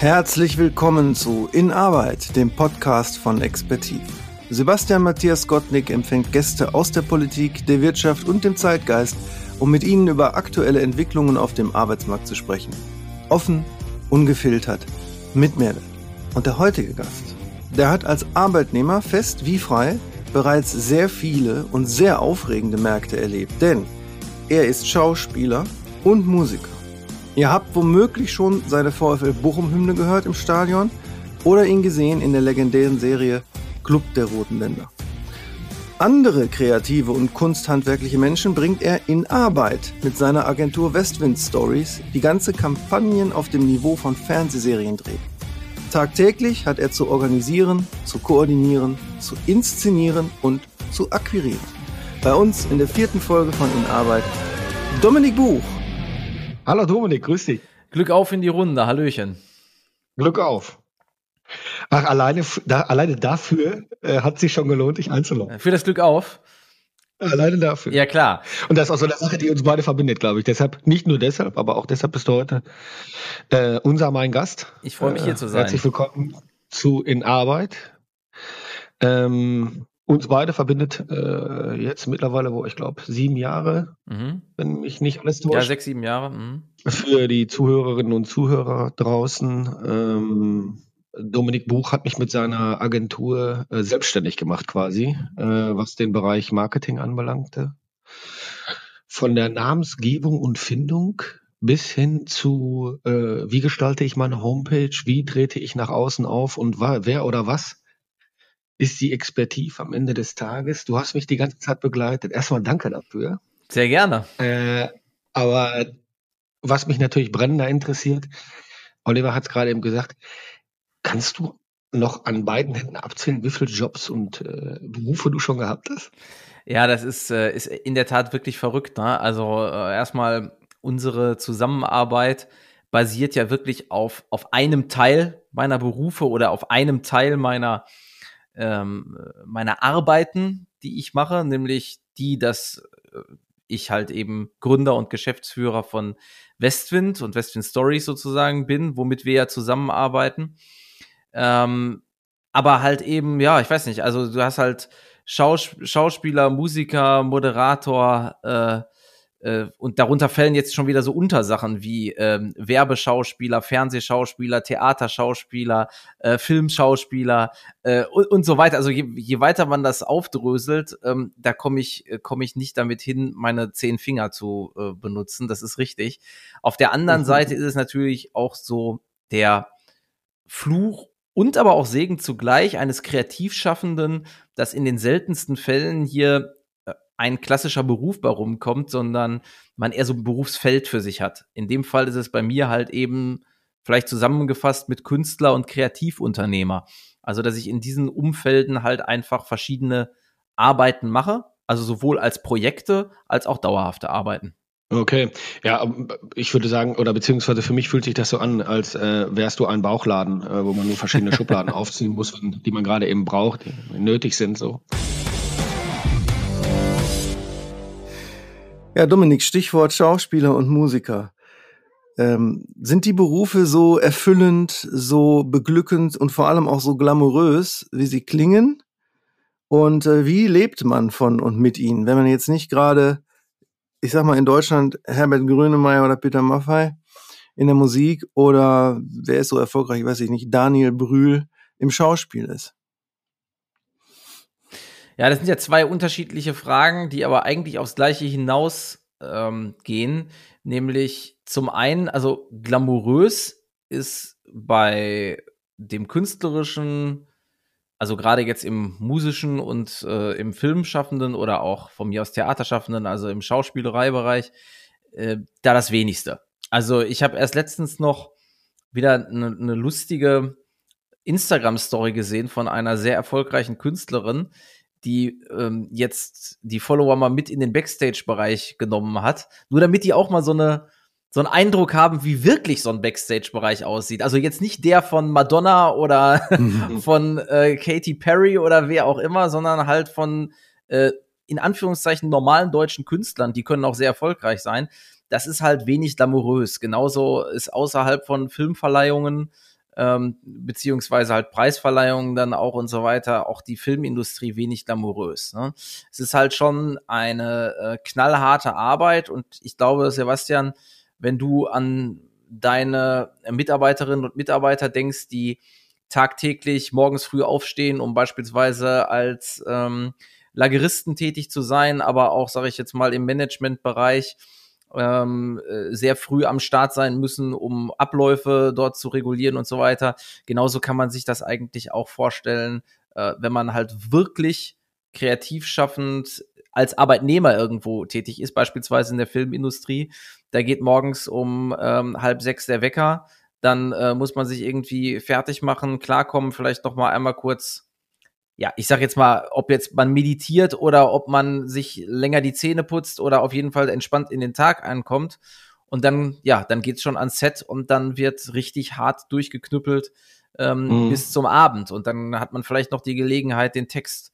Herzlich willkommen zu In Arbeit, dem Podcast von Expertiv. Sebastian Matthias Gottnick empfängt Gäste aus der Politik, der Wirtschaft und dem Zeitgeist, um mit ihnen über aktuelle Entwicklungen auf dem Arbeitsmarkt zu sprechen. Offen, ungefiltert, mit Mehrwert. Und der heutige Gast, der hat als Arbeitnehmer fest wie frei bereits sehr viele und sehr aufregende Märkte erlebt, denn er ist Schauspieler und Musiker. Ihr habt womöglich schon seine VfL Bochum-Hymne gehört im Stadion oder ihn gesehen in der legendären Serie Club der Roten Länder. Andere kreative und kunsthandwerkliche Menschen bringt er in Arbeit mit seiner Agentur Westwind Stories, die ganze Kampagnen auf dem Niveau von Fernsehserien dreht. Tagtäglich hat er zu organisieren, zu koordinieren, zu inszenieren und zu akquirieren. Bei uns in der vierten Folge von In Arbeit Dominik Buch. Hallo Dominik, grüß dich. Glück auf in die Runde, Hallöchen. Glück auf. Ach, alleine, da, alleine dafür äh, hat sich schon gelohnt, dich einzuloggen. Für das Glück auf? Alleine dafür. Ja, klar. Und das ist auch so eine Sache, die uns beide verbindet, glaube ich. Deshalb, nicht nur deshalb, aber auch deshalb bist du heute äh, unser mein Gast. Ich freue mich hier zu sein. Herzlich willkommen zu In Arbeit. Ähm, uns beide verbindet äh, jetzt mittlerweile, wo ich glaube, sieben Jahre, mhm. wenn mich nicht alles täuscht. Ja, sechs, sieben Jahre. Mhm. Für die Zuhörerinnen und Zuhörer draußen. Ähm, Dominik Buch hat mich mit seiner Agentur äh, selbstständig gemacht quasi, äh, was den Bereich Marketing anbelangte. Von der Namensgebung und Findung bis hin zu, äh, wie gestalte ich meine Homepage, wie trete ich nach außen auf und wer oder was ist die Expertise am Ende des Tages. Du hast mich die ganze Zeit begleitet. Erstmal danke dafür. Sehr gerne. Äh, aber was mich natürlich brennender interessiert, Oliver hat es gerade eben gesagt, kannst du noch an beiden Händen abzählen, wie viele Jobs und äh, Berufe du schon gehabt hast? Ja, das ist, äh, ist in der Tat wirklich verrückt. Ne? Also äh, erstmal unsere Zusammenarbeit basiert ja wirklich auf, auf einem Teil meiner Berufe oder auf einem Teil meiner ähm, meiner Arbeiten, die ich mache, nämlich die, dass äh, ich halt eben Gründer und Geschäftsführer von Westwind und Westwind Stories sozusagen bin, womit wir ja zusammenarbeiten. Ähm, aber halt eben, ja, ich weiß nicht, also du hast halt Schaus Schauspieler, Musiker, Moderator, äh, und darunter fällen jetzt schon wieder so Untersachen wie ähm, Werbeschauspieler, Fernsehschauspieler, Theaterschauspieler, äh, Filmschauspieler äh, und, und so weiter. Also je, je weiter man das aufdröselt, ähm, da komme ich, äh, komm ich nicht damit hin, meine zehn Finger zu äh, benutzen. Das ist richtig. Auf der anderen mhm. Seite ist es natürlich auch so der Fluch und aber auch Segen zugleich eines Kreativschaffenden, dass in den seltensten Fällen hier ein klassischer Beruf bei rumkommt, sondern man eher so ein Berufsfeld für sich hat. In dem Fall ist es bei mir halt eben vielleicht zusammengefasst mit Künstler und Kreativunternehmer. Also, dass ich in diesen Umfelden halt einfach verschiedene Arbeiten mache, also sowohl als Projekte als auch dauerhafte Arbeiten. Okay, ja, ich würde sagen, oder beziehungsweise für mich fühlt sich das so an, als äh, wärst du ein Bauchladen, äh, wo man nur verschiedene Schubladen aufziehen muss, die man gerade eben braucht, die nötig sind so. Ja, Dominik, Stichwort Schauspieler und Musiker. Ähm, sind die Berufe so erfüllend, so beglückend und vor allem auch so glamourös, wie sie klingen? Und äh, wie lebt man von und mit ihnen, wenn man jetzt nicht gerade, ich sag mal in Deutschland Herbert Grönemeyer oder Peter Maffay in der Musik oder wer ist so erfolgreich, weiß ich nicht, Daniel Brühl im Schauspiel ist? Ja, das sind ja zwei unterschiedliche Fragen, die aber eigentlich aufs Gleiche hinaus ähm, gehen. Nämlich zum einen, also glamourös ist bei dem künstlerischen, also gerade jetzt im musischen und äh, im Filmschaffenden oder auch von mir aus Theaterschaffenden, also im Schauspielereibereich, äh, da das wenigste. Also ich habe erst letztens noch wieder eine ne lustige Instagram-Story gesehen von einer sehr erfolgreichen Künstlerin, die ähm, jetzt die Follower mal mit in den Backstage-Bereich genommen hat. Nur damit die auch mal so eine so einen Eindruck haben, wie wirklich so ein Backstage-Bereich aussieht. Also jetzt nicht der von Madonna oder mhm. von äh, Katy Perry oder wer auch immer, sondern halt von äh, in Anführungszeichen normalen deutschen Künstlern. Die können auch sehr erfolgreich sein. Das ist halt wenig glamourös. Genauso ist außerhalb von Filmverleihungen ähm, beziehungsweise halt Preisverleihungen dann auch und so weiter, auch die Filmindustrie wenig glamourös. Ne? Es ist halt schon eine äh, knallharte Arbeit und ich glaube, Sebastian, wenn du an deine Mitarbeiterinnen und Mitarbeiter denkst, die tagtäglich morgens früh aufstehen, um beispielsweise als ähm, Lageristen tätig zu sein, aber auch, sage ich jetzt mal, im Managementbereich ähm, äh, sehr früh am Start sein müssen, um Abläufe dort zu regulieren und so weiter. Genauso kann man sich das eigentlich auch vorstellen, äh, wenn man halt wirklich kreativ schaffend als Arbeitnehmer irgendwo tätig ist, beispielsweise in der Filmindustrie. Da geht morgens um ähm, halb sechs der Wecker, dann äh, muss man sich irgendwie fertig machen, klarkommen, vielleicht noch mal einmal kurz ja, ich sag jetzt mal, ob jetzt man meditiert oder ob man sich länger die Zähne putzt oder auf jeden Fall entspannt in den Tag ankommt. Und dann, ja, dann geht's schon ans Set und dann wird richtig hart durchgeknüppelt ähm, mhm. bis zum Abend. Und dann hat man vielleicht noch die Gelegenheit, den Text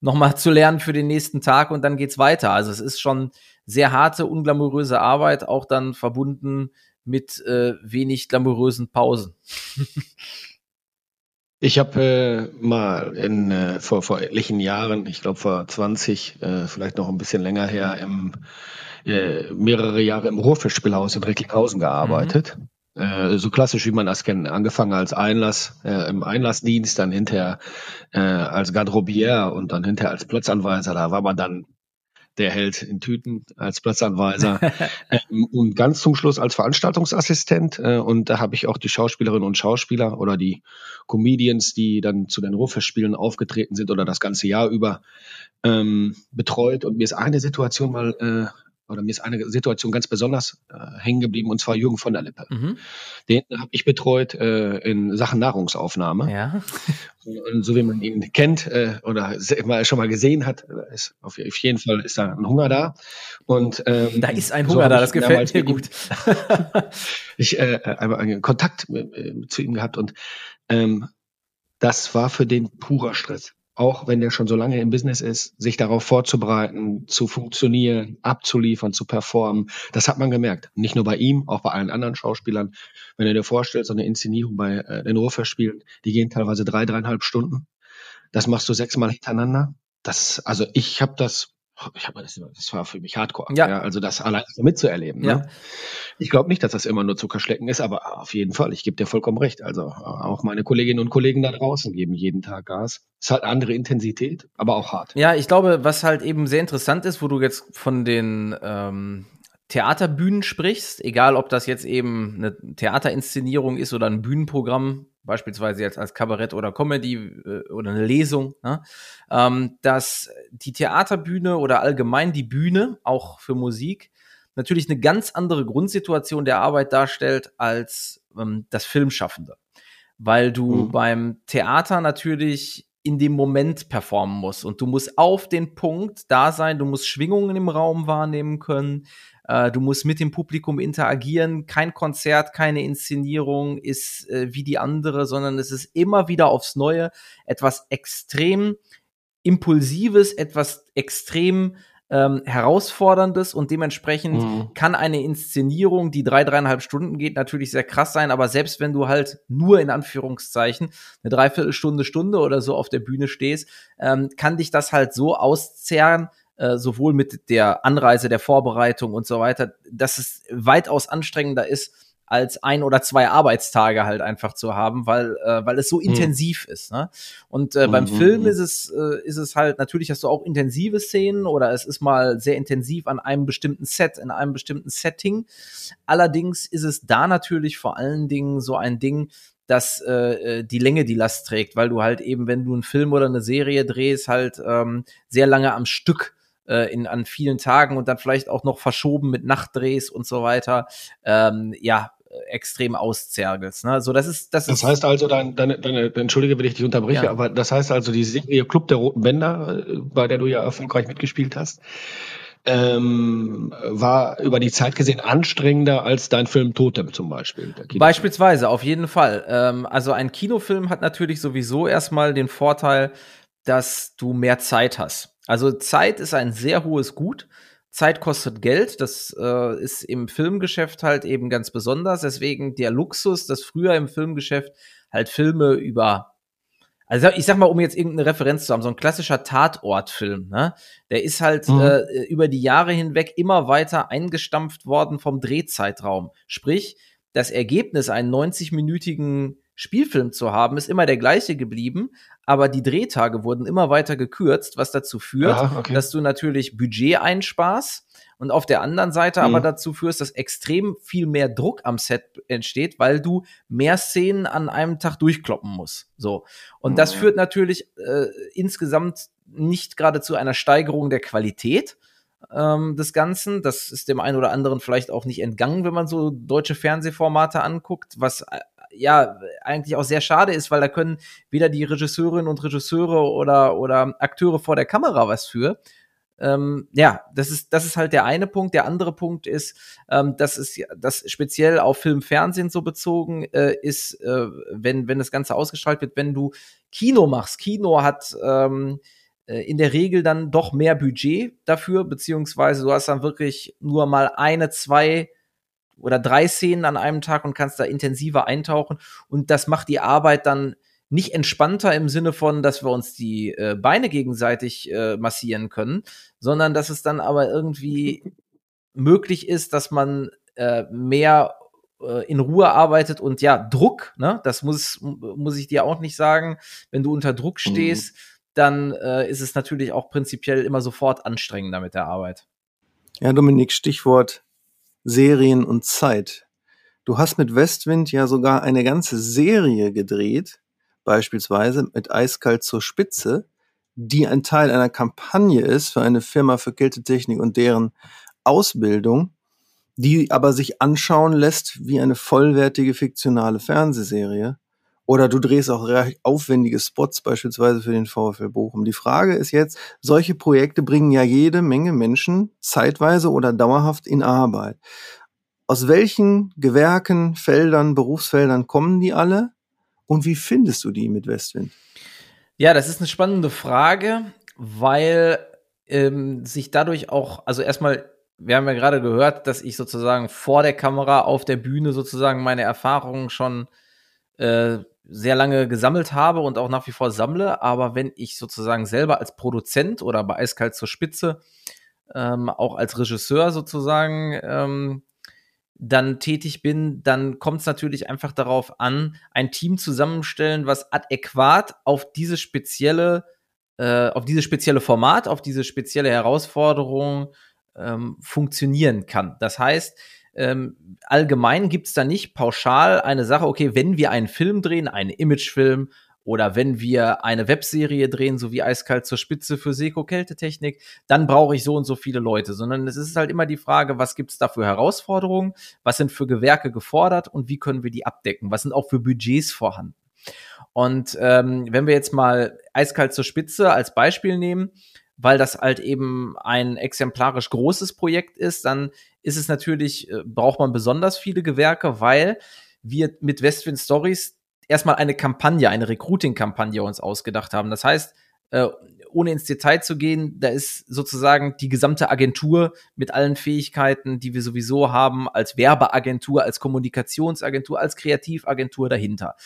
nochmal zu lernen für den nächsten Tag und dann geht's weiter. Also es ist schon sehr harte, unglamouröse Arbeit, auch dann verbunden mit äh, wenig glamourösen Pausen. Ich habe äh, mal in, äh, vor, vor etlichen Jahren, ich glaube vor 20, äh, vielleicht noch ein bisschen länger her, im, äh, mehrere Jahre im Ruhrfischspielhaus in Recklinghausen gearbeitet. Mhm. Äh, so klassisch, wie man das kennt. Angefangen als Einlass, äh, im Einlassdienst, dann hinterher äh, als Garderobier und dann hinterher als Platzanweiser. Da war man dann der Held in Tüten als Platzanweiser ähm, und ganz zum Schluss als Veranstaltungsassistent. Äh, und da habe ich auch die Schauspielerinnen und Schauspieler oder die Comedians, die dann zu den Ruhrfestspielen aufgetreten sind oder das ganze Jahr über ähm, betreut. Und mir ist eine Situation mal äh, oder mir ist eine Situation ganz besonders äh, hängen geblieben, und zwar Jürgen von der Lippe. Mhm. Den habe ich betreut äh, in Sachen Nahrungsaufnahme. Ja. Und so wie man ihn kennt äh, oder mal, schon mal gesehen hat, ist auf jeden Fall ist da ein Hunger da. Und ähm, da ist ein Hunger so da, das gefällt mir gut. ich äh, einen Kontakt äh, zu ihm gehabt und ähm, das war für den purer Stress auch wenn der schon so lange im Business ist, sich darauf vorzubereiten, zu funktionieren, abzuliefern, zu performen. Das hat man gemerkt. Nicht nur bei ihm, auch bei allen anderen Schauspielern. Wenn du dir vorstellst, so eine Inszenierung bei äh, den Ruhrfestspielen, die gehen teilweise drei, dreieinhalb Stunden. Das machst du sechsmal hintereinander. Das, also ich habe das ich habe das, das war für mich Hardcore. Ja. ja also das allein so mitzuerleben. Ne? Ja. Ne? Ich glaube nicht, dass das immer nur Zuckerschlecken ist, aber auf jeden Fall, ich gebe dir vollkommen recht. Also auch meine Kolleginnen und Kollegen da draußen geben jeden Tag Gas. Es hat andere Intensität, aber auch hart. Ja, ich glaube, was halt eben sehr interessant ist, wo du jetzt von den ähm, Theaterbühnen sprichst, egal ob das jetzt eben eine Theaterinszenierung ist oder ein Bühnenprogramm, beispielsweise jetzt als Kabarett oder Comedy äh, oder eine Lesung, ne? ähm, dass die Theaterbühne oder allgemein die Bühne, auch für Musik, natürlich eine ganz andere Grundsituation der Arbeit darstellt als ähm, das Filmschaffende. Weil du mhm. beim Theater natürlich in dem Moment performen musst und du musst auf den Punkt da sein, du musst Schwingungen im Raum wahrnehmen können, äh, du musst mit dem Publikum interagieren. Kein Konzert, keine Inszenierung ist äh, wie die andere, sondern es ist immer wieder aufs Neue etwas extrem Impulsives, etwas extrem ähm, herausforderndes und dementsprechend mhm. kann eine Inszenierung, die drei, dreieinhalb Stunden geht, natürlich sehr krass sein, aber selbst wenn du halt nur in Anführungszeichen eine Dreiviertelstunde, Stunde oder so auf der Bühne stehst, ähm, kann dich das halt so auszerren, äh, sowohl mit der Anreise, der Vorbereitung und so weiter, dass es weitaus anstrengender ist, als ein oder zwei Arbeitstage halt einfach zu haben, weil äh, weil es so mhm. intensiv ist. Ne? Und äh, beim mhm. Film mhm. ist es äh, ist es halt natürlich hast du auch intensive Szenen oder es ist mal sehr intensiv an einem bestimmten Set in einem bestimmten Setting. Allerdings ist es da natürlich vor allen Dingen so ein Ding, dass äh, äh, die Länge die Last trägt, weil du halt eben, wenn du einen Film oder eine Serie drehst, halt ähm, sehr lange am Stück äh, in, an vielen Tagen und dann vielleicht auch noch verschoben mit Nachtdrehs und so weiter, ähm, ja, extrem auszergelst. Ne? So, das ist, das, das ist heißt also, dein, deine, deine, entschuldige, wenn ich dich unterbreche, ja. aber das heißt also, die Serie Club der Roten Bänder, äh, bei der du ja erfolgreich mitgespielt hast, ähm, war über die Zeit gesehen anstrengender als dein Film Totem zum Beispiel. Beispielsweise, auf jeden Fall. Ähm, also ein Kinofilm hat natürlich sowieso erstmal den Vorteil, dass du mehr Zeit hast. Also Zeit ist ein sehr hohes Gut. Zeit kostet Geld. Das äh, ist im Filmgeschäft halt eben ganz besonders. Deswegen der Luxus, dass früher im Filmgeschäft halt Filme über also ich sag mal, um jetzt irgendeine Referenz zu haben, so ein klassischer Tatortfilm, ne? Der ist halt mhm. äh, über die Jahre hinweg immer weiter eingestampft worden vom Drehzeitraum. Sprich, das Ergebnis, einen 90-minütigen Spielfilm zu haben, ist immer der gleiche geblieben, aber die Drehtage wurden immer weiter gekürzt, was dazu führt, Aha, okay. dass du natürlich Budget einsparst und auf der anderen Seite mhm. aber dazu führst, dass extrem viel mehr Druck am Set entsteht, weil du mehr Szenen an einem Tag durchkloppen musst. So. Und mhm. das führt natürlich äh, insgesamt nicht gerade zu einer Steigerung der Qualität, ähm, des Ganzen. Das ist dem einen oder anderen vielleicht auch nicht entgangen, wenn man so deutsche Fernsehformate anguckt, was äh, ja eigentlich auch sehr schade ist, weil da können weder die Regisseurinnen und Regisseure oder, oder Akteure vor der Kamera was für. Ähm, ja, das ist, das ist halt der eine Punkt. Der andere Punkt ist, ähm, das ist das speziell auf Film, Fernsehen so bezogen äh, ist, äh, wenn, wenn das Ganze ausgestrahlt wird, wenn du Kino machst. Kino hat ähm, äh, in der Regel dann doch mehr Budget dafür, beziehungsweise du hast dann wirklich nur mal eine, zwei oder drei Szenen an einem Tag und kannst da intensiver eintauchen. Und das macht die Arbeit dann nicht entspannter im Sinne von, dass wir uns die äh, Beine gegenseitig äh, massieren können, sondern dass es dann aber irgendwie möglich ist, dass man äh, mehr äh, in Ruhe arbeitet und ja, Druck, ne, das muss, muss ich dir auch nicht sagen, wenn du unter Druck mhm. stehst, mhm. dann äh, ist es natürlich auch prinzipiell immer sofort anstrengender mit der Arbeit. Ja, Dominik, Stichwort Serien und Zeit. Du hast mit Westwind ja sogar eine ganze Serie gedreht, beispielsweise mit Eiskalt zur Spitze, die ein Teil einer Kampagne ist für eine Firma für Kältetechnik und deren Ausbildung, die aber sich anschauen lässt wie eine vollwertige fiktionale Fernsehserie. Oder du drehst auch recht aufwendige Spots, beispielsweise für den VfL Bochum. Die Frage ist jetzt, solche Projekte bringen ja jede Menge Menschen zeitweise oder dauerhaft in Arbeit. Aus welchen Gewerken, Feldern, Berufsfeldern kommen die alle? Und wie findest du die mit Westwind? Ja, das ist eine spannende Frage, weil ähm, sich dadurch auch, also erstmal, wir haben ja gerade gehört, dass ich sozusagen vor der Kamera auf der Bühne sozusagen meine Erfahrungen schon äh, sehr lange gesammelt habe und auch nach wie vor sammle. Aber wenn ich sozusagen selber als Produzent oder bei Eiskalt zur Spitze, ähm, auch als Regisseur sozusagen ähm, dann tätig bin, dann kommt es natürlich einfach darauf an, ein Team zusammenstellen, was adäquat auf diese spezielle, äh, auf dieses spezielle Format, auf diese spezielle Herausforderung ähm, funktionieren kann. Das heißt, ähm, allgemein gibt es da nicht pauschal eine Sache, okay, wenn wir einen Film drehen, einen Imagefilm oder wenn wir eine Webserie drehen, so wie Eiskalt zur Spitze für Seko Kältetechnik, dann brauche ich so und so viele Leute, sondern es ist halt immer die Frage, was gibt es da für Herausforderungen, was sind für Gewerke gefordert? Und wie können wir die abdecken, was sind auch für Budgets vorhanden. Und ähm, wenn wir jetzt mal Eiskalt zur Spitze als Beispiel nehmen, weil das halt eben ein exemplarisch großes Projekt ist, dann ist es natürlich, äh, braucht man besonders viele Gewerke, weil wir mit Westwind Stories erstmal eine Kampagne, eine Recruiting-Kampagne uns ausgedacht haben. Das heißt, äh, ohne ins Detail zu gehen, da ist sozusagen die gesamte Agentur mit allen Fähigkeiten, die wir sowieso haben, als Werbeagentur, als Kommunikationsagentur, als Kreativagentur dahinter.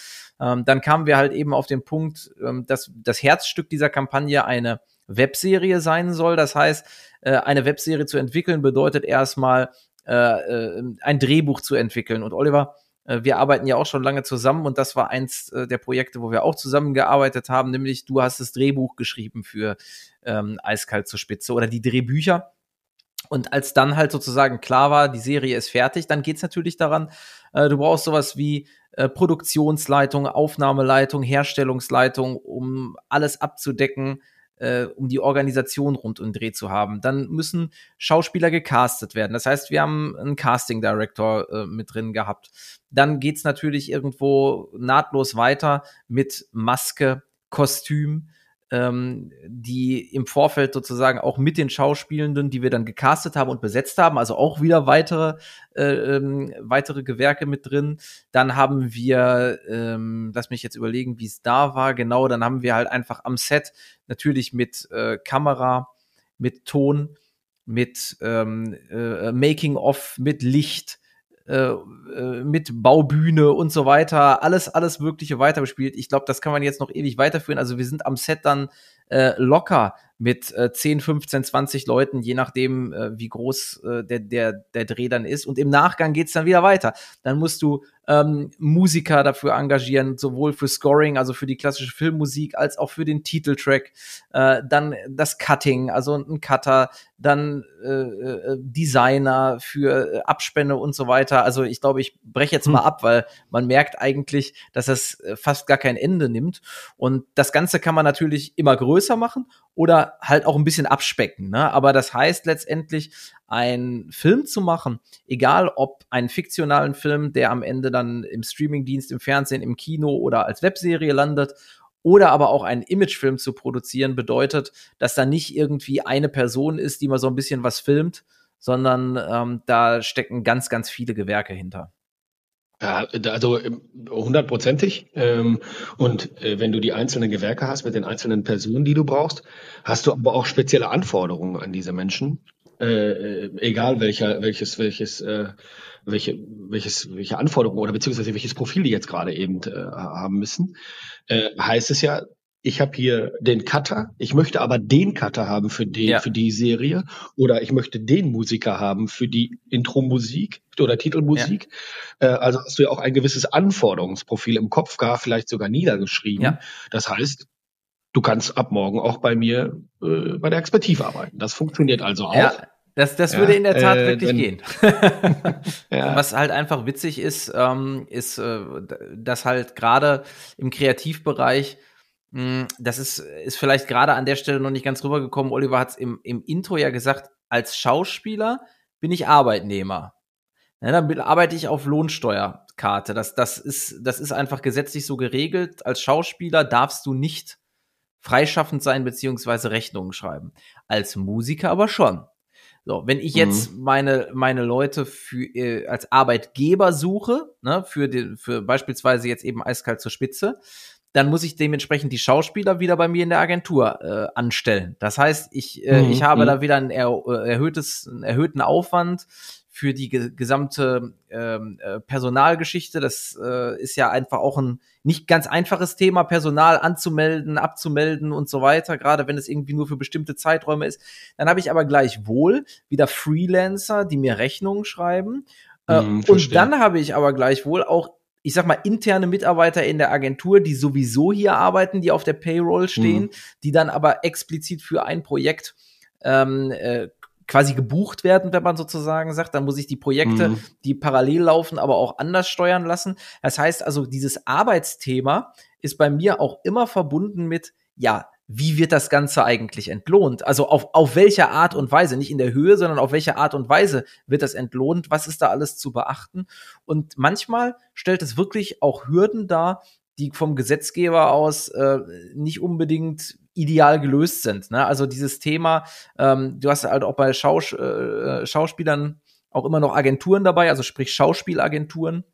Ähm, dann kamen wir halt eben auf den Punkt, ähm, dass das Herzstück dieser Kampagne eine Webserie sein soll. Das heißt, äh, eine Webserie zu entwickeln bedeutet erstmal äh, äh, ein Drehbuch zu entwickeln. Und Oliver, wir arbeiten ja auch schon lange zusammen und das war eins der Projekte, wo wir auch zusammengearbeitet haben, nämlich du hast das Drehbuch geschrieben für ähm, Eiskalt zur Spitze oder die Drehbücher. Und als dann halt sozusagen klar war, die Serie ist fertig, dann geht's natürlich daran, äh, du brauchst sowas wie äh, Produktionsleitung, Aufnahmeleitung, Herstellungsleitung, um alles abzudecken, äh, um die Organisation rund um Dreh zu haben. Dann müssen Schauspieler gecastet werden. Das heißt, wir haben einen Casting Director äh, mit drin gehabt. Dann geht's natürlich irgendwo nahtlos weiter mit Maske, Kostüm, ähm, die im Vorfeld sozusagen auch mit den Schauspielenden, die wir dann gecastet haben und besetzt haben, also auch wieder weitere, äh, ähm, weitere Gewerke mit drin. Dann haben wir, ähm, lass mich jetzt überlegen, wie es da war, genau, dann haben wir halt einfach am Set natürlich mit äh, Kamera, mit Ton, mit ähm, äh, Making-of, mit Licht, äh, äh, mit Baubühne und so weiter, alles, alles Mögliche weiter bespielt. Ich glaube, das kann man jetzt noch ewig weiterführen. Also wir sind am Set dann äh, locker mit äh, 10, 15, 20 Leuten, je nachdem, äh, wie groß äh, der, der, der Dreh dann ist. Und im Nachgang geht's dann wieder weiter. Dann musst du ähm, Musiker dafür engagieren, sowohl für Scoring, also für die klassische Filmmusik, als auch für den Titeltrack. Äh, dann das Cutting, also ein Cutter, dann äh, äh, Designer für äh, Abspänne und so weiter. Also ich glaube, ich breche jetzt hm. mal ab, weil man merkt eigentlich, dass das äh, fast gar kein Ende nimmt. Und das Ganze kann man natürlich immer größer machen oder halt auch ein bisschen abspecken. Ne? Aber das heißt letztendlich, einen Film zu machen, egal ob einen fiktionalen Film, der am Ende dann im Streamingdienst, im Fernsehen, im Kino oder als Webserie landet, oder aber auch einen Imagefilm zu produzieren, bedeutet, dass da nicht irgendwie eine Person ist, die mal so ein bisschen was filmt, sondern ähm, da stecken ganz, ganz viele Gewerke hinter. Ja, also ähm, hundertprozentig. Ähm, und äh, wenn du die einzelnen Gewerke hast mit den einzelnen Personen, die du brauchst, hast du aber auch spezielle Anforderungen an diese Menschen. Äh, äh, egal welcher, welches, welches, äh, welche, welches, welche Anforderungen oder beziehungsweise welches Profil die jetzt gerade eben äh, haben müssen, äh, heißt es ja, ich habe hier den Cutter, ich möchte aber den Cutter haben für die, ja. für die Serie oder ich möchte den Musiker haben für die Intro-Musik oder Titelmusik. Ja. Äh, also hast du ja auch ein gewisses Anforderungsprofil im Kopf, gar vielleicht sogar niedergeschrieben. Ja. Das heißt, du kannst ab morgen auch bei mir äh, bei der Expertise arbeiten. Das funktioniert also auch. Ja. Das, das würde in der Tat äh, wirklich gehen. ja. Was halt einfach witzig ist, ähm, ist, äh, dass halt gerade im Kreativbereich, das ist, ist vielleicht gerade an der Stelle noch nicht ganz rübergekommen. Oliver hat es im, im Intro ja gesagt, als Schauspieler bin ich Arbeitnehmer. Ja, dann arbeite ich auf Lohnsteuerkarte. Das, das, ist, das ist einfach gesetzlich so geregelt. Als Schauspieler darfst du nicht freischaffend sein beziehungsweise Rechnungen schreiben. Als Musiker aber schon. So, wenn ich jetzt mhm. meine meine Leute für äh, als Arbeitgeber suche, ne, für den für beispielsweise jetzt eben eiskalt zur Spitze, dann muss ich dementsprechend die Schauspieler wieder bei mir in der Agentur äh, anstellen. Das heißt, ich äh, mhm. ich habe mhm. da wieder ein er, äh, erhöhtes einen erhöhten Aufwand für die ge gesamte ähm, äh, Personalgeschichte. Das äh, ist ja einfach auch ein nicht ganz einfaches Thema, Personal anzumelden, abzumelden und so weiter, gerade wenn es irgendwie nur für bestimmte Zeiträume ist. Dann habe ich aber gleichwohl wieder Freelancer, die mir Rechnungen schreiben. Äh, mm, und dann habe ich aber gleichwohl auch ich sag mal, interne Mitarbeiter in der Agentur, die sowieso hier arbeiten, die auf der Payroll stehen, mhm. die dann aber explizit für ein Projekt ähm, äh, quasi gebucht werden, wenn man sozusagen sagt. Dann muss ich die Projekte, mhm. die parallel laufen, aber auch anders steuern lassen. Das heißt also, dieses Arbeitsthema ist bei mir auch immer verbunden mit, ja, wie wird das Ganze eigentlich entlohnt? Also auf, auf welche Art und Weise, nicht in der Höhe, sondern auf welche Art und Weise wird das entlohnt? Was ist da alles zu beachten? Und manchmal stellt es wirklich auch Hürden dar, die vom Gesetzgeber aus äh, nicht unbedingt ideal gelöst sind. Ne? Also dieses Thema, ähm, du hast halt auch bei Schaus äh, Schauspielern auch immer noch Agenturen dabei, also sprich Schauspielagenturen,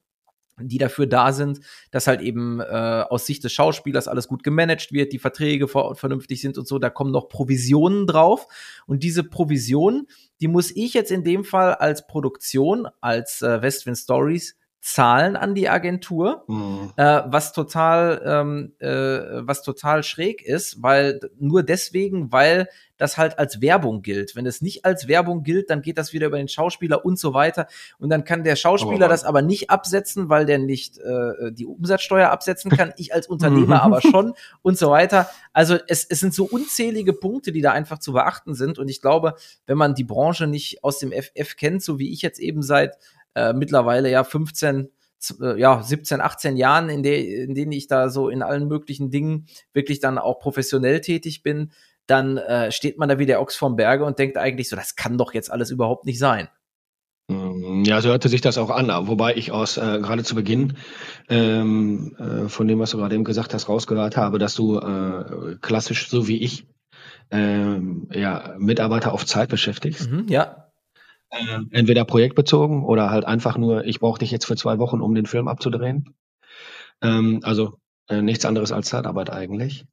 die dafür da sind, dass halt eben äh, aus Sicht des Schauspielers alles gut gemanagt wird, die Verträge vernünftig sind und so, da kommen noch Provisionen drauf. Und diese Provisionen, die muss ich jetzt in dem Fall als Produktion, als äh, Westwind Stories zahlen an die Agentur, mhm. äh, was total, ähm, äh, was total schräg ist, weil nur deswegen, weil das halt als Werbung gilt. Wenn es nicht als Werbung gilt, dann geht das wieder über den Schauspieler und so weiter. Und dann kann der Schauspieler aber das aber nicht absetzen, weil der nicht äh, die Umsatzsteuer absetzen kann. Ich als Unternehmer aber schon und so weiter. Also es, es sind so unzählige Punkte, die da einfach zu beachten sind. Und ich glaube, wenn man die Branche nicht aus dem FF kennt, so wie ich jetzt eben seit äh, mittlerweile ja 15, äh, ja 17, 18 Jahren, in, der, in denen ich da so in allen möglichen Dingen wirklich dann auch professionell tätig bin, dann äh, steht man da wie der Ochs vom Berge und denkt eigentlich so, das kann doch jetzt alles überhaupt nicht sein. Mm, ja, so hörte sich das auch an, wobei ich aus äh, gerade zu Beginn ähm, äh, von dem, was du gerade eben gesagt hast, rausgehört habe, dass du äh, klassisch so wie ich ähm, ja, Mitarbeiter auf Zeit beschäftigst. Mhm, ja. Äh, entweder projektbezogen oder halt einfach nur, ich brauche dich jetzt für zwei Wochen, um den Film abzudrehen. Ähm, also äh, nichts anderes als Zeitarbeit eigentlich.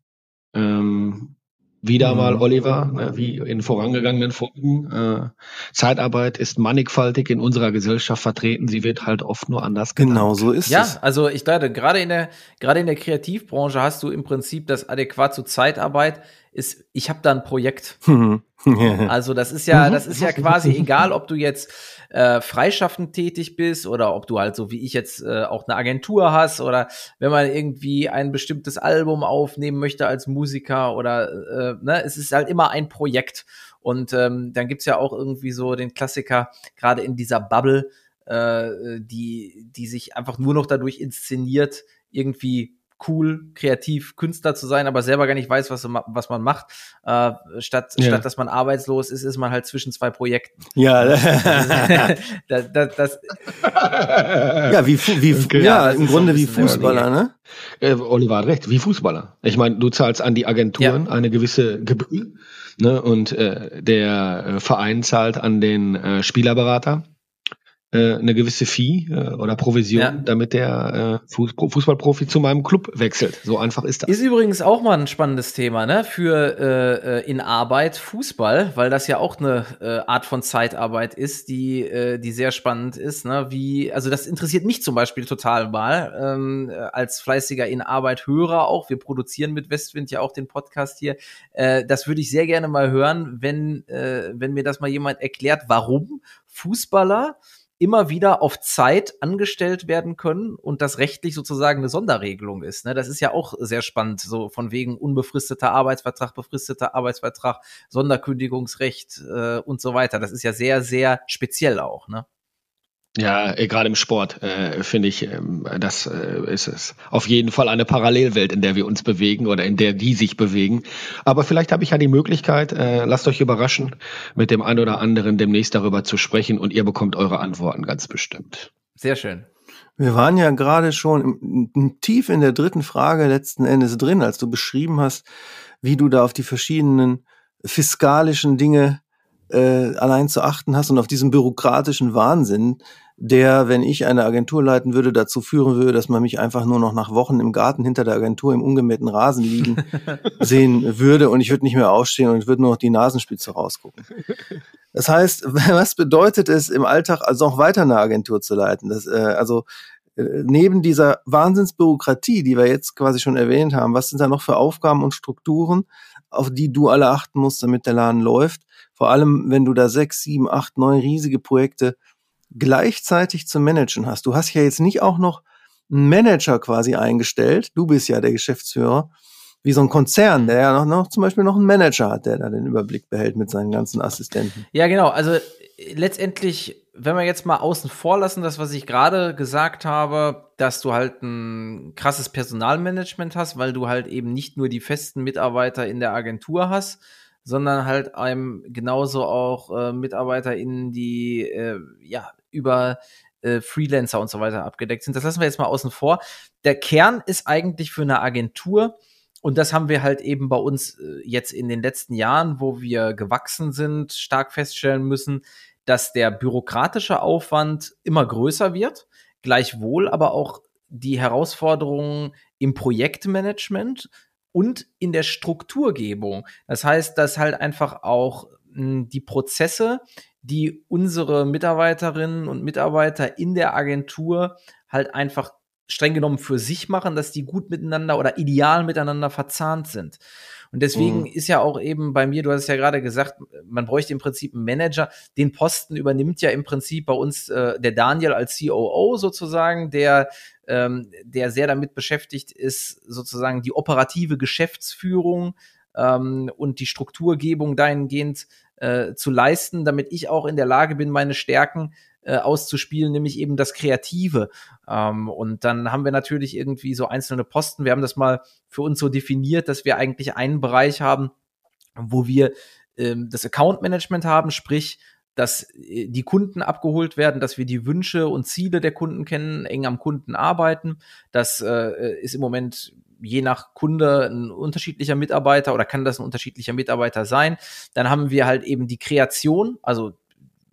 Ähm, wieder mhm. mal Oliver, ne, wie in vorangegangenen Folgen. Äh, Zeitarbeit ist mannigfaltig in unserer Gesellschaft vertreten. Sie wird halt oft nur anders genannt. Genau so ist ja, es. Ja, also ich dachte, gerade in der gerade in der Kreativbranche hast du im Prinzip das adäquat zu Zeitarbeit ist, ich habe da ein Projekt. also das ist ja, das ist ja quasi egal, ob du jetzt äh, freischaffend tätig bist oder ob du halt so wie ich jetzt äh, auch eine Agentur hast oder wenn man irgendwie ein bestimmtes Album aufnehmen möchte als Musiker oder äh, ne, es ist halt immer ein Projekt. Und ähm, dann gibt's ja auch irgendwie so den Klassiker, gerade in dieser Bubble, äh, die, die sich einfach nur noch dadurch inszeniert, irgendwie cool, kreativ, Künstler zu sein, aber selber gar nicht weiß, was, was man macht. Äh, statt, ja. statt dass man arbeitslos ist, ist man halt zwischen zwei Projekten. Ja, das, das, das ja, wie, wie okay. ja, ja im Grunde wie Fußballer, ne? Äh, Oliver hat recht, wie Fußballer. Ich meine, du zahlst an die Agenturen ja. eine gewisse Gebühr, ne? Und äh, der äh, Verein zahlt an den äh, Spielerberater äh, eine gewisse Fee äh, oder Provision, ja. damit der äh, Fußballprofi zu meinem Club wechselt. So einfach ist das. Ist übrigens auch mal ein spannendes Thema, ne? Für äh, äh, in Arbeit Fußball, weil das ja auch eine äh, Art von Zeitarbeit ist, die, äh, die sehr spannend ist. Ne? Wie, also das interessiert mich zum Beispiel total mal, ähm, als fleißiger in Arbeit Hörer auch. Wir produzieren mit Westwind ja auch den Podcast hier. Äh, das würde ich sehr gerne mal hören, wenn, äh, wenn mir das mal jemand erklärt, warum Fußballer immer wieder auf Zeit angestellt werden können und das rechtlich sozusagen eine Sonderregelung ist. Ne? Das ist ja auch sehr spannend, so von wegen unbefristeter Arbeitsvertrag, befristeter Arbeitsvertrag, Sonderkündigungsrecht äh, und so weiter. Das ist ja sehr, sehr speziell auch. Ne? Ja, äh, gerade im Sport äh, finde ich, ähm, das äh, ist es auf jeden Fall eine Parallelwelt, in der wir uns bewegen oder in der die sich bewegen. Aber vielleicht habe ich ja die Möglichkeit, äh, lasst euch überraschen, mit dem einen oder anderen demnächst darüber zu sprechen und ihr bekommt eure Antworten ganz bestimmt. Sehr schön. Wir waren ja gerade schon im, im, tief in der dritten Frage letzten Endes drin, als du beschrieben hast, wie du da auf die verschiedenen fiskalischen Dinge äh, allein zu achten hast und auf diesen bürokratischen Wahnsinn, der, wenn ich eine Agentur leiten würde, dazu führen würde, dass man mich einfach nur noch nach Wochen im Garten hinter der Agentur im ungemähten Rasen liegen sehen würde und ich würde nicht mehr aufstehen und ich würde nur noch die Nasenspitze rausgucken. Das heißt, was bedeutet es im Alltag, also auch weiter eine Agentur zu leiten? Das, äh, also äh, neben dieser Wahnsinnsbürokratie, die wir jetzt quasi schon erwähnt haben, was sind da noch für Aufgaben und Strukturen, auf die du alle achten musst, damit der Laden läuft? Vor allem, wenn du da sechs, sieben, acht, neun riesige Projekte gleichzeitig zu managen hast. Du hast ja jetzt nicht auch noch einen Manager quasi eingestellt. Du bist ja der Geschäftsführer, wie so ein Konzern, der ja noch, noch zum Beispiel noch einen Manager hat, der da den Überblick behält mit seinen ganzen Assistenten. Ja, genau. Also letztendlich, wenn wir jetzt mal außen vor lassen, das, was ich gerade gesagt habe, dass du halt ein krasses Personalmanagement hast, weil du halt eben nicht nur die festen Mitarbeiter in der Agentur hast, sondern halt einem genauso auch äh, MitarbeiterInnen, die äh, ja über äh, Freelancer und so weiter abgedeckt sind. Das lassen wir jetzt mal außen vor. Der Kern ist eigentlich für eine Agentur, und das haben wir halt eben bei uns äh, jetzt in den letzten Jahren, wo wir gewachsen sind, stark feststellen müssen, dass der bürokratische Aufwand immer größer wird, gleichwohl aber auch die Herausforderungen im Projektmanagement und in der Strukturgebung. Das heißt, dass halt einfach auch hm, die Prozesse, die unsere Mitarbeiterinnen und Mitarbeiter in der Agentur halt einfach streng genommen für sich machen, dass die gut miteinander oder ideal miteinander verzahnt sind. Und deswegen mhm. ist ja auch eben bei mir, du hast es ja gerade gesagt, man bräuchte im Prinzip einen Manager. Den Posten übernimmt ja im Prinzip bei uns äh, der Daniel als COO sozusagen, der ähm, der sehr damit beschäftigt ist, sozusagen die operative Geschäftsführung ähm, und die Strukturgebung dahingehend äh, zu leisten, damit ich auch in der Lage bin, meine Stärken äh, auszuspielen, nämlich eben das Kreative. Ähm, und dann haben wir natürlich irgendwie so einzelne Posten. Wir haben das mal für uns so definiert, dass wir eigentlich einen Bereich haben, wo wir ähm, das Account Management haben, sprich dass äh, die Kunden abgeholt werden, dass wir die Wünsche und Ziele der Kunden kennen, eng am Kunden arbeiten. Das äh, ist im Moment je nach Kunde ein unterschiedlicher Mitarbeiter oder kann das ein unterschiedlicher Mitarbeiter sein. Dann haben wir halt eben die Kreation, also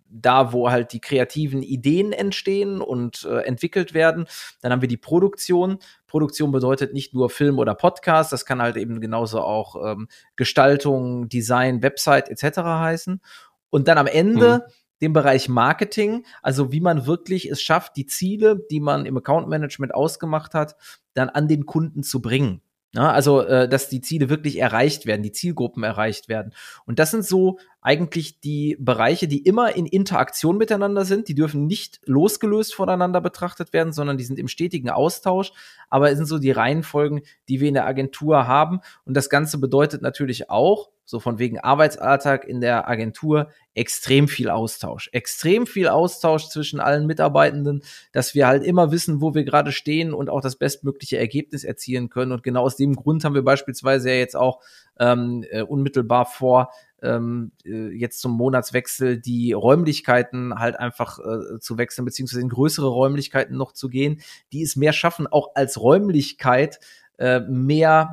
da, wo halt die kreativen Ideen entstehen und äh, entwickelt werden. Dann haben wir die Produktion. Produktion bedeutet nicht nur Film oder Podcast, das kann halt eben genauso auch ähm, Gestaltung, Design, Website etc. heißen. Und dann am Ende mhm. Den Bereich Marketing, also wie man wirklich es schafft, die Ziele, die man im Account Management ausgemacht hat, dann an den Kunden zu bringen. Ja, also, äh, dass die Ziele wirklich erreicht werden, die Zielgruppen erreicht werden. Und das sind so eigentlich die Bereiche, die immer in Interaktion miteinander sind. Die dürfen nicht losgelöst voneinander betrachtet werden, sondern die sind im stetigen Austausch. Aber es sind so die Reihenfolgen, die wir in der Agentur haben. Und das Ganze bedeutet natürlich auch, so von wegen Arbeitsalltag in der Agentur, extrem viel Austausch. Extrem viel Austausch zwischen allen Mitarbeitenden, dass wir halt immer wissen, wo wir gerade stehen und auch das bestmögliche Ergebnis erzielen können. Und genau aus dem Grund haben wir beispielsweise ja jetzt auch ähm, äh, unmittelbar vor, ähm, äh, jetzt zum Monatswechsel die Räumlichkeiten halt einfach äh, zu wechseln, beziehungsweise in größere Räumlichkeiten noch zu gehen, die es mehr schaffen, auch als Räumlichkeit äh, mehr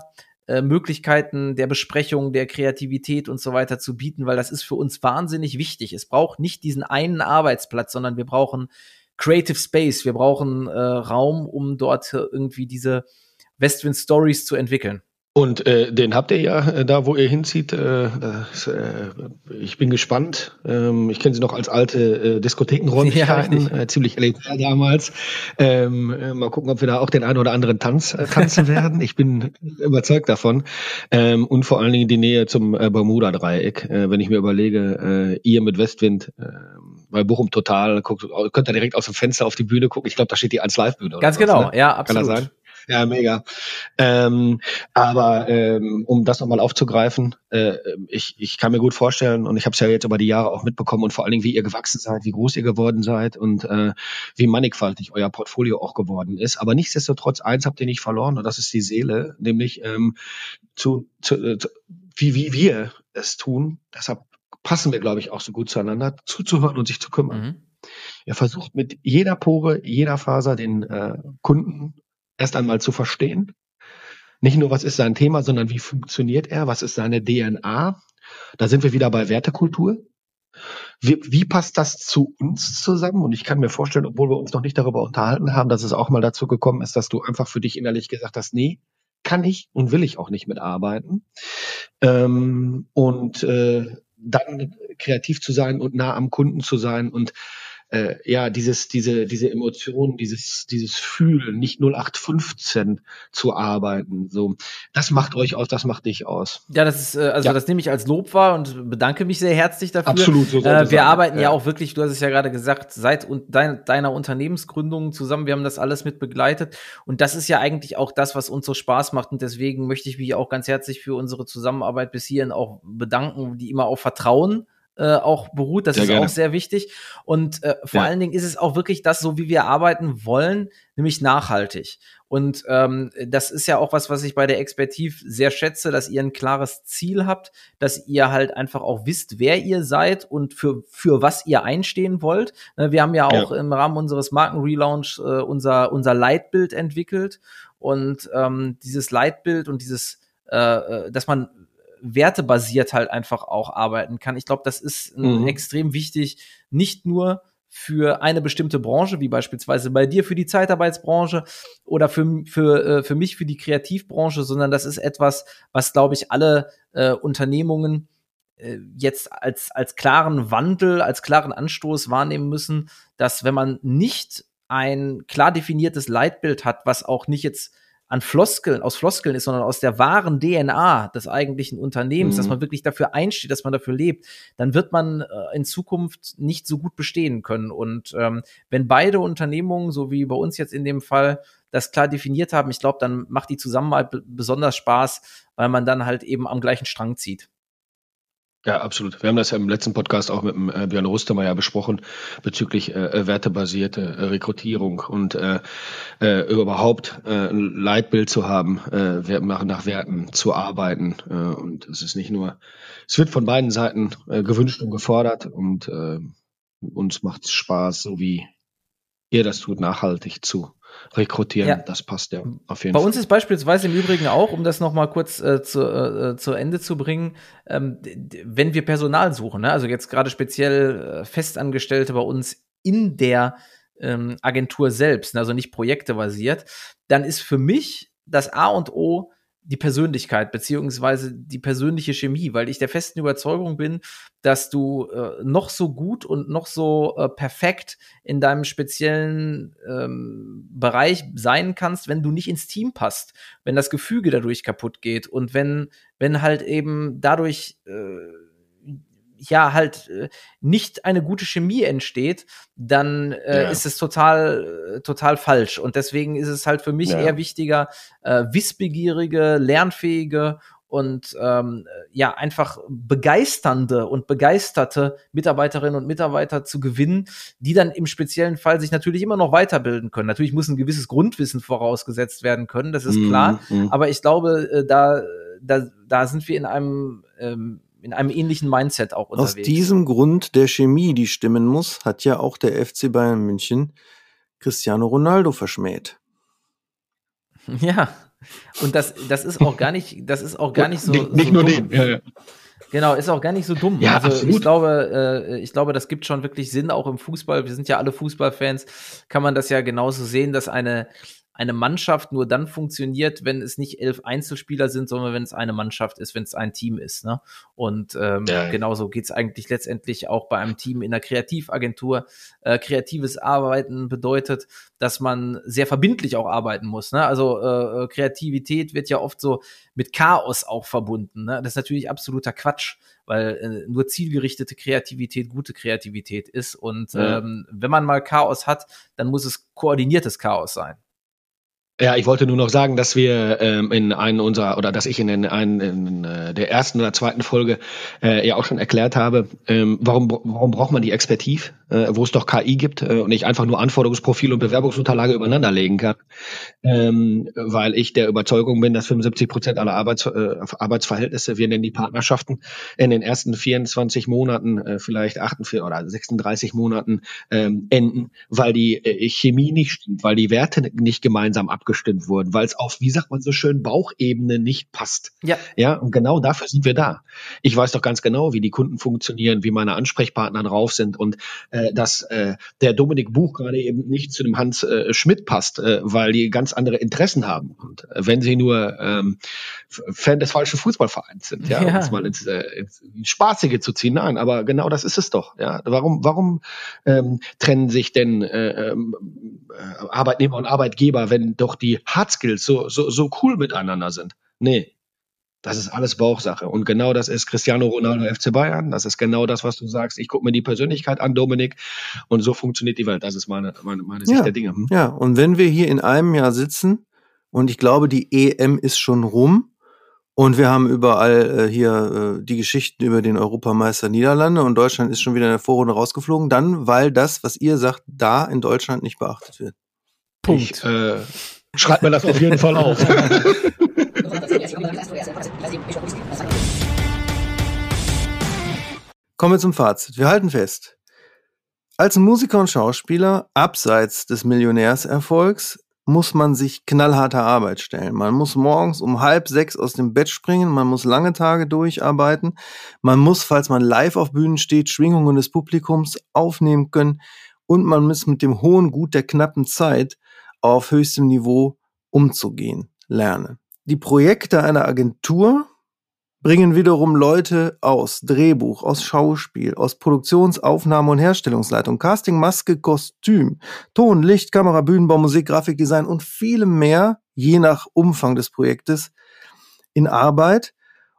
äh, Möglichkeiten der Besprechung, der Kreativität und so weiter zu bieten, weil das ist für uns wahnsinnig wichtig. Es braucht nicht diesen einen Arbeitsplatz, sondern wir brauchen Creative Space, wir brauchen äh, Raum, um dort irgendwie diese Westwind Stories zu entwickeln. Und äh, den habt ihr ja äh, da, wo ihr hinzieht. Äh, äh, ich bin gespannt. Ähm, ich kenne sie noch als alte äh, Diskothekenräumlichkeiten, ja, äh, ziemlich elitär damals. Ähm, äh, mal gucken, ob wir da auch den einen oder anderen Tanz äh, tanzen werden. Ich bin überzeugt davon. Ähm, und vor allen Dingen die Nähe zum äh, Bermuda-Dreieck. Äh, wenn ich mir überlege, äh, ihr mit Westwind, äh, bei Bochum Total, guckt, könnt ihr direkt aus dem Fenster auf die Bühne gucken. Ich glaube, da steht die 1 Live-Bühne. Ganz genau, ne? ja, absolut. Kann das sein? Ja, mega. Ähm, aber ähm, um das nochmal aufzugreifen, äh, ich, ich kann mir gut vorstellen, und ich habe es ja jetzt über die Jahre auch mitbekommen und vor allen Dingen, wie ihr gewachsen seid, wie groß ihr geworden seid und äh, wie mannigfaltig euer Portfolio auch geworden ist. Aber nichtsdestotrotz, eins habt ihr nicht verloren, und das ist die Seele, nämlich ähm, zu, zu, äh, zu wie, wie wir es tun. Deshalb passen wir, glaube ich, auch so gut zueinander, zuzuhören und sich zu kümmern. Mhm. Er versucht mit jeder Pore, jeder Faser den äh, Kunden erst einmal zu verstehen. Nicht nur, was ist sein Thema, sondern wie funktioniert er, was ist seine DNA. Da sind wir wieder bei Wertekultur. Wie, wie passt das zu uns zusammen? Und ich kann mir vorstellen, obwohl wir uns noch nicht darüber unterhalten haben, dass es auch mal dazu gekommen ist, dass du einfach für dich innerlich gesagt hast, nee, kann ich und will ich auch nicht mitarbeiten. Ähm, und äh, dann kreativ zu sein und nah am Kunden zu sein und äh, ja, dieses, diese, diese Emotionen, dieses, dieses Fühlen, nicht 0815 zu arbeiten. So, das macht euch aus, das macht dich aus. Ja, das ist, äh, also ja. das nehme ich als Lob wahr und bedanke mich sehr herzlich dafür. Absolut, so äh, Wir sein. arbeiten ja. ja. auch wirklich, du hast es ja gerade gesagt, seit dein, deiner Unternehmensgründung zusammen, wir haben das alles mit begleitet. Und das ist ja eigentlich auch das, was uns so Spaß macht. Und deswegen möchte ich mich auch ganz herzlich für unsere Zusammenarbeit bis hierhin auch bedanken, die immer auf Vertrauen äh, auch beruht. Das sehr ist gerne. auch sehr wichtig. Und äh, vor ja. allen Dingen ist es auch wirklich das, so wie wir arbeiten wollen, nämlich nachhaltig. Und ähm, das ist ja auch was, was ich bei der Expertiv sehr schätze, dass ihr ein klares Ziel habt, dass ihr halt einfach auch wisst, wer ihr seid und für, für was ihr einstehen wollt. Ne, wir haben ja auch ja. im Rahmen unseres Markenrelaunch äh, unser, unser Leitbild entwickelt. Und ähm, dieses Leitbild und dieses, äh, äh dass man wertebasiert halt einfach auch arbeiten kann. Ich glaube, das ist mhm. extrem wichtig, nicht nur für eine bestimmte Branche, wie beispielsweise bei dir für die Zeitarbeitsbranche oder für, für, äh, für mich für die Kreativbranche, sondern das ist etwas, was, glaube ich, alle äh, Unternehmungen äh, jetzt als, als klaren Wandel, als klaren Anstoß wahrnehmen müssen, dass wenn man nicht ein klar definiertes Leitbild hat, was auch nicht jetzt an Floskeln, aus Floskeln ist, sondern aus der wahren DNA des eigentlichen Unternehmens, mhm. dass man wirklich dafür einsteht, dass man dafür lebt, dann wird man äh, in Zukunft nicht so gut bestehen können. Und ähm, wenn beide Unternehmungen, so wie bei uns jetzt in dem Fall, das klar definiert haben, ich glaube, dann macht die Zusammenarbeit besonders Spaß, weil man dann halt eben am gleichen Strang zieht. Ja, absolut. Wir haben das ja im letzten Podcast auch mit dem äh, Björn Rustermeier besprochen bezüglich äh, äh, wertebasierte äh, Rekrutierung und äh, äh, überhaupt äh, ein Leitbild zu haben, äh, nach Werten zu arbeiten. Äh, und es ist nicht nur, es wird von beiden Seiten äh, gewünscht und gefordert und äh, uns macht es Spaß, so wie ihr das tut, nachhaltig zu rekrutieren. Ja. Das passt ja auf jeden Bei Fall. Bei uns ist beispielsweise im Übrigen auch, um das nochmal kurz äh, zu, äh, zu Ende zu bringen, ähm, wenn wir Personal suchen, ne? also jetzt gerade speziell äh, Festangestellte bei uns in der ähm, Agentur selbst, ne? also nicht projektebasiert, dann ist für mich das A und O die Persönlichkeit beziehungsweise die persönliche Chemie, weil ich der festen Überzeugung bin, dass du äh, noch so gut und noch so äh, perfekt in deinem speziellen ähm, Bereich sein kannst, wenn du nicht ins Team passt, wenn das Gefüge dadurch kaputt geht und wenn wenn halt eben dadurch äh, ja halt äh, nicht eine gute Chemie entsteht, dann äh, ja. ist es total äh, total falsch und deswegen ist es halt für mich ja. eher wichtiger äh, wissbegierige, lernfähige und ähm, ja einfach begeisternde und begeisterte Mitarbeiterinnen und Mitarbeiter zu gewinnen, die dann im speziellen Fall sich natürlich immer noch weiterbilden können. Natürlich muss ein gewisses Grundwissen vorausgesetzt werden können, das ist klar. Mm, Aber ich glaube, äh, da da da sind wir in einem ähm, in einem ähnlichen Mindset auch unterwegs. Aus diesem Grund der Chemie, die stimmen muss, hat ja auch der FC Bayern München Cristiano Ronaldo verschmäht. Ja, und das, das ist auch gar nicht, das ist auch gar nicht so. Nicht, nicht so nur dumm. den, ja, ja. Genau, ist auch gar nicht so dumm. Ja, also absolut. ich glaube, äh, ich glaube, das gibt schon wirklich Sinn, auch im Fußball. Wir sind ja alle Fußballfans, kann man das ja genauso sehen, dass eine eine Mannschaft nur dann funktioniert, wenn es nicht elf Einzelspieler sind, sondern wenn es eine Mannschaft ist, wenn es ein Team ist. Ne? Und ähm, ja, genauso geht es eigentlich letztendlich auch bei einem Team in der Kreativagentur. Äh, kreatives Arbeiten bedeutet, dass man sehr verbindlich auch arbeiten muss. Ne? Also äh, äh Kreativität wird ja oft so mit Chaos auch verbunden. Ne? Das ist natürlich absoluter Quatsch, weil äh, nur zielgerichtete Kreativität gute Kreativität ist. Und ja. ähm, wenn man mal Chaos hat, dann muss es koordiniertes Chaos sein. Ja, ich wollte nur noch sagen, dass wir ähm, in einen unserer oder dass ich in, in, in, in äh, der ersten oder zweiten Folge äh, ja auch schon erklärt habe, ähm, warum warum braucht man die Expertiv, äh, wo es doch KI gibt äh, und ich einfach nur Anforderungsprofil und Bewerbungsunterlage übereinander legen kann, ähm, weil ich der Überzeugung bin, dass 75 Prozent aller Arbeits, äh, Arbeitsverhältnisse, wir nennen die Partnerschaften, in den ersten 24 Monaten, äh, vielleicht 48 oder 36 Monaten ähm, enden, weil die äh, Chemie nicht stimmt, weil die Werte nicht gemeinsam ab abgestimmt wurden, weil es auf, wie sagt man so schön, Bauchebene nicht passt. Ja. Ja, und genau dafür sind wir da. Ich weiß doch ganz genau, wie die Kunden funktionieren, wie meine Ansprechpartner drauf sind und äh, dass äh, der Dominik Buch gerade eben nicht zu dem Hans äh, Schmidt passt, äh, weil die ganz andere Interessen haben. Und äh, wenn sie nur ähm, Fan des falschen Fußballvereins sind, ja, ja. um es mal ins, äh, ins Spaßige zu ziehen, nein, aber genau das ist es doch. Ja, warum, warum ähm, trennen sich denn äh, ähm, äh, Arbeitnehmer und Arbeitgeber, wenn doch die Hard Skills so, so, so cool miteinander sind. Nee. Das ist alles Bauchsache. Und genau das ist Cristiano Ronaldo FC Bayern. Das ist genau das, was du sagst. Ich gucke mir die Persönlichkeit an, Dominik. Und so funktioniert die Welt. Das ist meine, meine, meine Sicht ja, der Dinge. Hm? Ja, und wenn wir hier in einem Jahr sitzen und ich glaube, die EM ist schon rum und wir haben überall äh, hier äh, die Geschichten über den Europameister Niederlande und Deutschland ist schon wieder in der Vorrunde rausgeflogen, dann, weil das, was ihr sagt, da in Deutschland nicht beachtet wird. Punkt. Ich, äh, schreib mir das auf jeden Fall auf. Kommen wir zum Fazit. Wir halten fest. Als Musiker und Schauspieler, abseits des Millionärserfolgs, muss man sich knallharter Arbeit stellen. Man muss morgens um halb sechs aus dem Bett springen, man muss lange Tage durcharbeiten, man muss, falls man live auf Bühnen steht, Schwingungen des Publikums aufnehmen können und man muss mit dem hohen Gut der knappen Zeit auf höchstem Niveau umzugehen lernen. Die Projekte einer Agentur bringen wiederum Leute aus Drehbuch, aus Schauspiel, aus Produktionsaufnahme und Herstellungsleitung, Casting, Maske, Kostüm, Ton, Licht, Kamera, Bühnenbau, Musik, Grafikdesign und vielem mehr, je nach Umfang des Projektes, in Arbeit.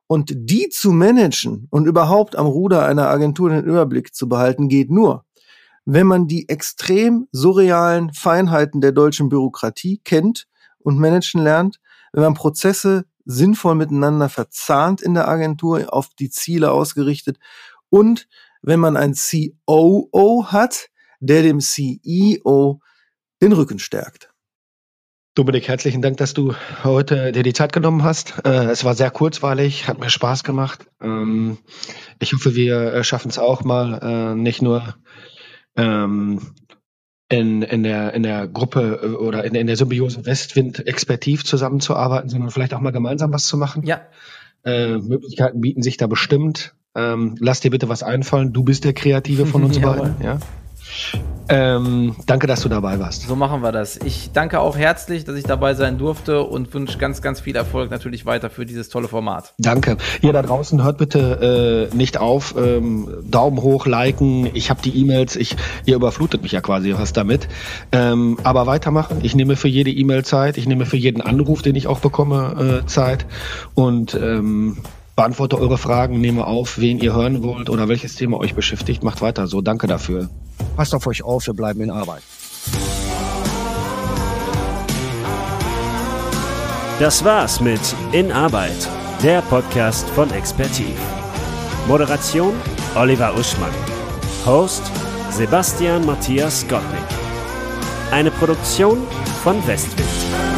Und die zu managen und überhaupt am Ruder einer Agentur den Überblick zu behalten, geht nur, wenn man die extrem surrealen Feinheiten der deutschen Bürokratie kennt und managen lernt, wenn man Prozesse sinnvoll miteinander verzahnt in der Agentur, auf die Ziele ausgerichtet und wenn man ein COO hat, der dem CEO den Rücken stärkt. Dominik, herzlichen Dank, dass du heute dir die Zeit genommen hast. Äh, es war sehr kurzweilig, hat mir Spaß gemacht. Ähm, ich hoffe, wir schaffen es auch mal, äh, nicht nur ähm, in, in, der, in der Gruppe äh, oder in, in der Symbiose Westwind expertiv zusammenzuarbeiten, sondern vielleicht auch mal gemeinsam was zu machen. Ja. Äh, Möglichkeiten bieten sich da bestimmt. Ähm, lass dir bitte was einfallen. Du bist der Kreative von uns beiden. Ja. Ähm, danke, dass du dabei warst. So machen wir das. Ich danke auch herzlich, dass ich dabei sein durfte und wünsche ganz, ganz viel Erfolg natürlich weiter für dieses tolle Format. Danke. Ihr da draußen hört bitte äh, nicht auf. Ähm, Daumen hoch, liken. Ich habe die E-Mails. Ich, ihr überflutet mich ja quasi fast damit. Ähm, aber weitermachen. Ich nehme für jede E-Mail Zeit. Ich nehme für jeden Anruf, den ich auch bekomme, äh, Zeit. Und ähm, beantworte eure Fragen, nehme auf, wen ihr hören wollt oder welches Thema euch beschäftigt. Macht weiter so. Danke dafür. Passt auf euch auf, wir bleiben in Arbeit. Das war's mit In Arbeit, der Podcast von Expertiv. Moderation Oliver Uschmann. Host Sebastian Matthias Gottlieb. Eine Produktion von Westwind.